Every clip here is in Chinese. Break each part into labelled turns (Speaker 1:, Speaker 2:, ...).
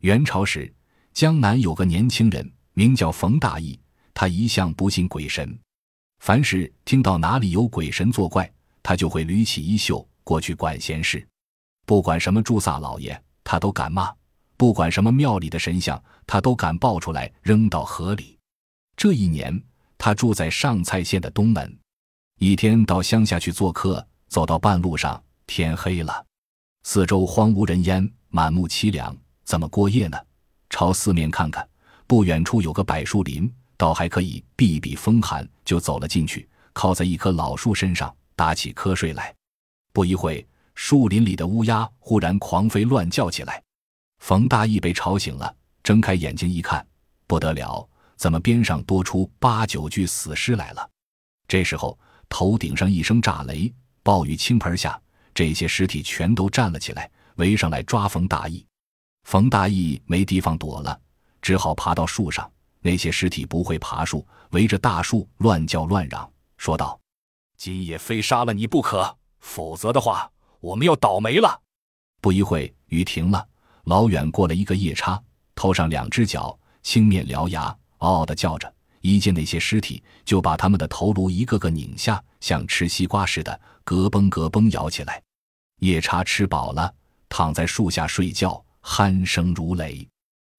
Speaker 1: 元朝时，江南有个年轻人，名叫冯大义，他一向不信鬼神，凡是听到哪里有鬼神作怪，他就会捋起衣袖过去管闲事。不管什么朱萨老爷，他都敢骂；不管什么庙里的神像，他都敢抱出来扔到河里。这一年，他住在上蔡县的东门。一天到乡下去做客，走到半路上，天黑了，四周荒无人烟，满目凄凉，怎么过夜呢？朝四面看看，不远处有个柏树林，倒还可以避避风寒，就走了进去，靠在一棵老树身上打起瞌睡来。不一会，树林里的乌鸦忽然狂飞乱叫起来，冯大义被吵醒了，睁开眼睛一看，不得了，怎么边上多出八九具死尸来了？这时候。头顶上一声炸雷，暴雨倾盆下，这些尸体全都站了起来，围上来抓冯大义。冯大义没地方躲了，只好爬到树上。那些尸体不会爬树，围着大树乱叫乱嚷，说道：“
Speaker 2: 今夜非杀了你不可，否则的话，我们要倒霉了。”
Speaker 1: 不一会，雨停了，老远过来一个夜叉，头上两只脚，青面獠牙，嗷嗷的叫着。一见那些尸体，就把他们的头颅一个个拧下，像吃西瓜似的，咯嘣咯嘣咬起来。夜叉吃饱了，躺在树下睡觉，鼾声如雷。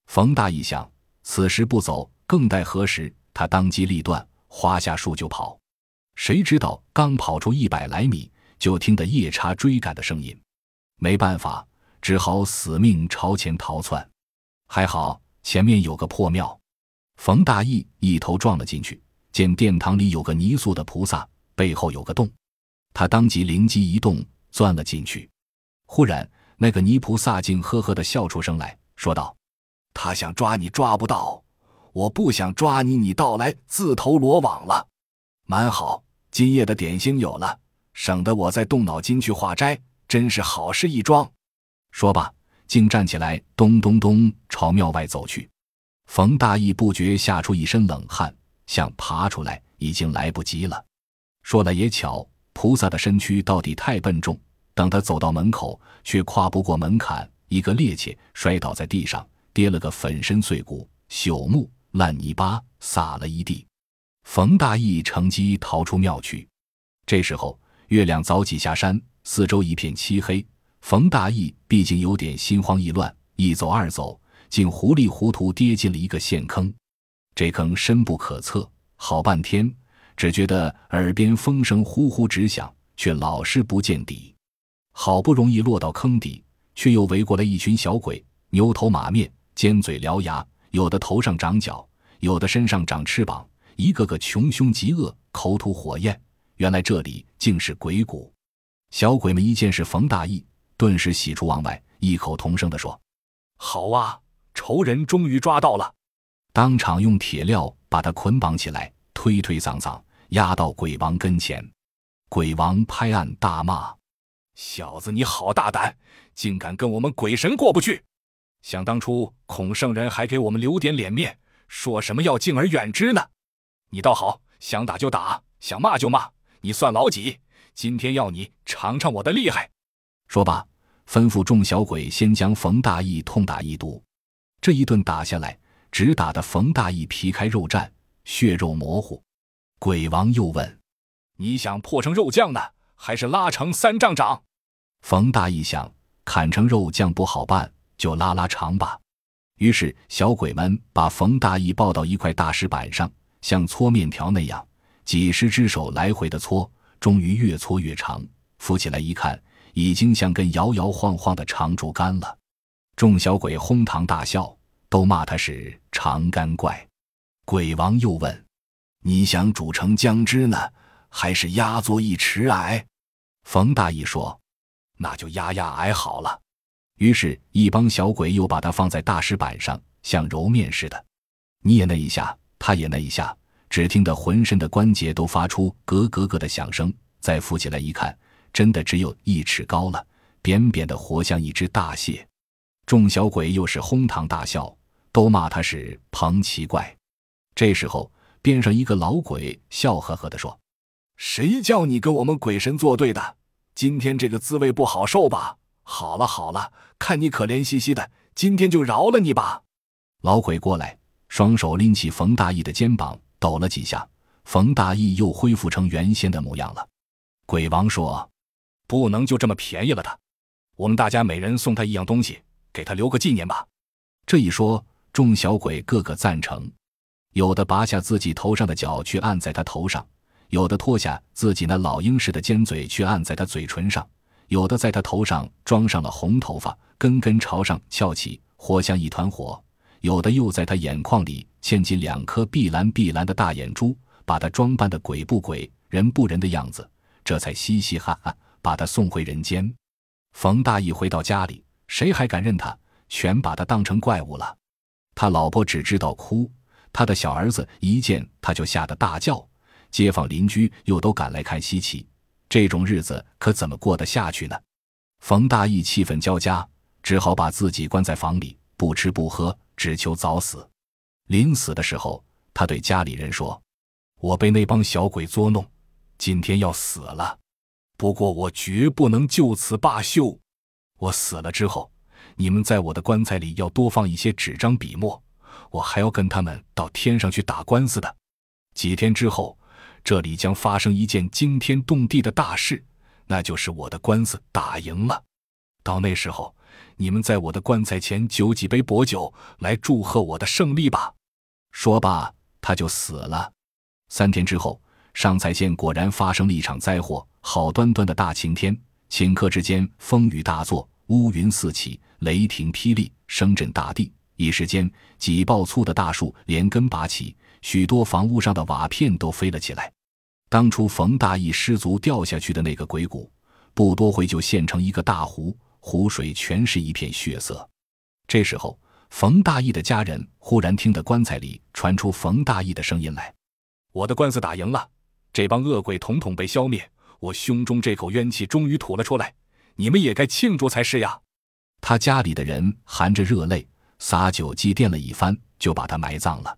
Speaker 1: 冯大义想，此时不走，更待何时？他当机立断，滑下树就跑。谁知道刚跑出一百来米，就听得夜叉追赶的声音。没办法，只好死命朝前逃窜。还好前面有个破庙。冯大义一头撞了进去，见殿堂里有个泥塑的菩萨，背后有个洞，他当即灵机一动，钻了进去。忽然，那个泥菩萨竟呵呵的笑出声来，说道：“
Speaker 2: 他想抓你抓不到，我不想抓你，你倒来自投罗网了。蛮好，今夜的点心有了，省得我再动脑筋去化斋，真是好事一桩。”
Speaker 1: 说罢，竟站起来，咚咚咚朝庙外走去。冯大义不觉吓出一身冷汗，想爬出来已经来不及了。说来也巧，菩萨的身躯到底太笨重，等他走到门口，却跨不过门槛，一个趔趄摔倒在地上，跌了个粉身碎骨，朽木烂泥巴撒了一地。冯大义乘机逃出庙去。这时候月亮早起下山，四周一片漆黑。冯大义毕竟有点心慌意乱，一走二走。竟糊里糊涂跌进了一个陷坑，这坑深不可测，好半天只觉得耳边风声呼呼直响，却老是不见底。好不容易落到坑底，却又围过来一群小鬼，牛头马面，尖嘴獠牙，有的头上长角，有的身上长翅膀，一个个穷凶极恶，口吐火焰。原来这里竟是鬼谷。小鬼们一见是冯大义，顿时喜出望外，异口同声地说：“
Speaker 2: 好啊！”仇人终于抓到了，
Speaker 1: 当场用铁镣把他捆绑起来，推推搡搡，押到鬼王跟前。鬼王拍案大骂：“
Speaker 2: 小子，你好大胆，竟敢跟我们鬼神过不去！想当初孔圣人还给我们留点脸面，说什么要敬而远之呢？你倒好，想打就打，想骂就骂，你算老几？今天要你尝尝我的厉害！”
Speaker 1: 说罢，吩咐众小鬼先将冯大义痛打一毒。这一顿打下来，只打得冯大义皮开肉绽，血肉模糊。鬼王又问：“
Speaker 2: 你想破成肉酱呢，还是拉成三丈长？”
Speaker 1: 冯大义想，砍成肉酱不好办，就拉拉长吧。于是小鬼们把冯大义抱到一块大石板上，像搓面条那样，几十只手来回的搓，终于越搓越长。扶起来一看，已经像根摇摇晃晃的长竹竿了。众小鬼哄堂大笑，都骂他是长干怪。鬼王又问：“你想煮成姜汁呢，还是压作一池矮？”冯大义说：“
Speaker 2: 那就压压矮好了。”
Speaker 1: 于是，一帮小鬼又把他放在大石板上，像揉面似的，捏那一下，他也那一下，只听得浑身的关节都发出咯咯咯的响声。再扶起来一看，真的只有一尺高了，扁扁的，活像一只大蟹。众小鬼又是哄堂大笑，都骂他是庞奇怪。这时候，边上一个老鬼笑呵呵地说：“
Speaker 2: 谁叫你跟我们鬼神作对的？今天这个滋味不好受吧？好了好了，看你可怜兮兮的，今天就饶了你吧。
Speaker 1: 老鬼过来，双手拎起冯大义的肩膀，抖了几下，冯大义又恢复成原先的模样了。鬼王说：“
Speaker 2: 不能就这么便宜了他，我们大家每人送他一样东西，给他留个纪念吧。”
Speaker 1: 这一说，众小鬼个个赞成，有的拔下自己头上的角去按在他头上，有的脱下自己那老鹰似的尖嘴去按在他嘴唇上，有的在他头上装上了红头发，根根朝上翘起，活像一团火。有的又在他眼眶里嵌进两颗碧蓝碧蓝的大眼珠，把他装扮的鬼不鬼、人不人的样子，这才嘻嘻哈哈把他送回人间。冯大义回到家里，谁还敢认他？全把他当成怪物了。他老婆只知道哭，他的小儿子一见他就吓得大叫，街坊邻居又都赶来看稀奇。这种日子可怎么过得下去呢？冯大义气愤交加，只好把自己关在房里，不吃不喝。只求早死。临死的时候，他对家里人说：“我被那帮小鬼捉弄，今天要死了。不过我绝不能就此罢休。我死了之后，你们在我的棺材里要多放一些纸张笔墨，我还要跟他们到天上去打官司的。几天之后，这里将发生一件惊天动地的大事，那就是我的官司打赢了。到那时候。”你们在我的棺材前酒几杯薄酒，来祝贺我的胜利吧。说罢，他就死了。三天之后，上蔡县果然发生了一场灾祸。好端端的大晴天，顷刻之间风雨大作，乌云四起，雷霆霹雳，声震大地。一时间，几抱粗的大树连根拔起，许多房屋上的瓦片都飞了起来。当初冯大义失足掉下去的那个鬼谷，不多会就现成一个大湖。湖水全是一片血色。这时候，冯大义的家人忽然听得棺材里传出冯大义的声音来：“
Speaker 2: 我的官司打赢了，这帮恶鬼统统被消灭，我胸中这口冤气终于吐了出来，你们也该庆祝才是呀！”
Speaker 1: 他家里的人含着热泪，撒酒祭奠了一番，就把他埋葬了。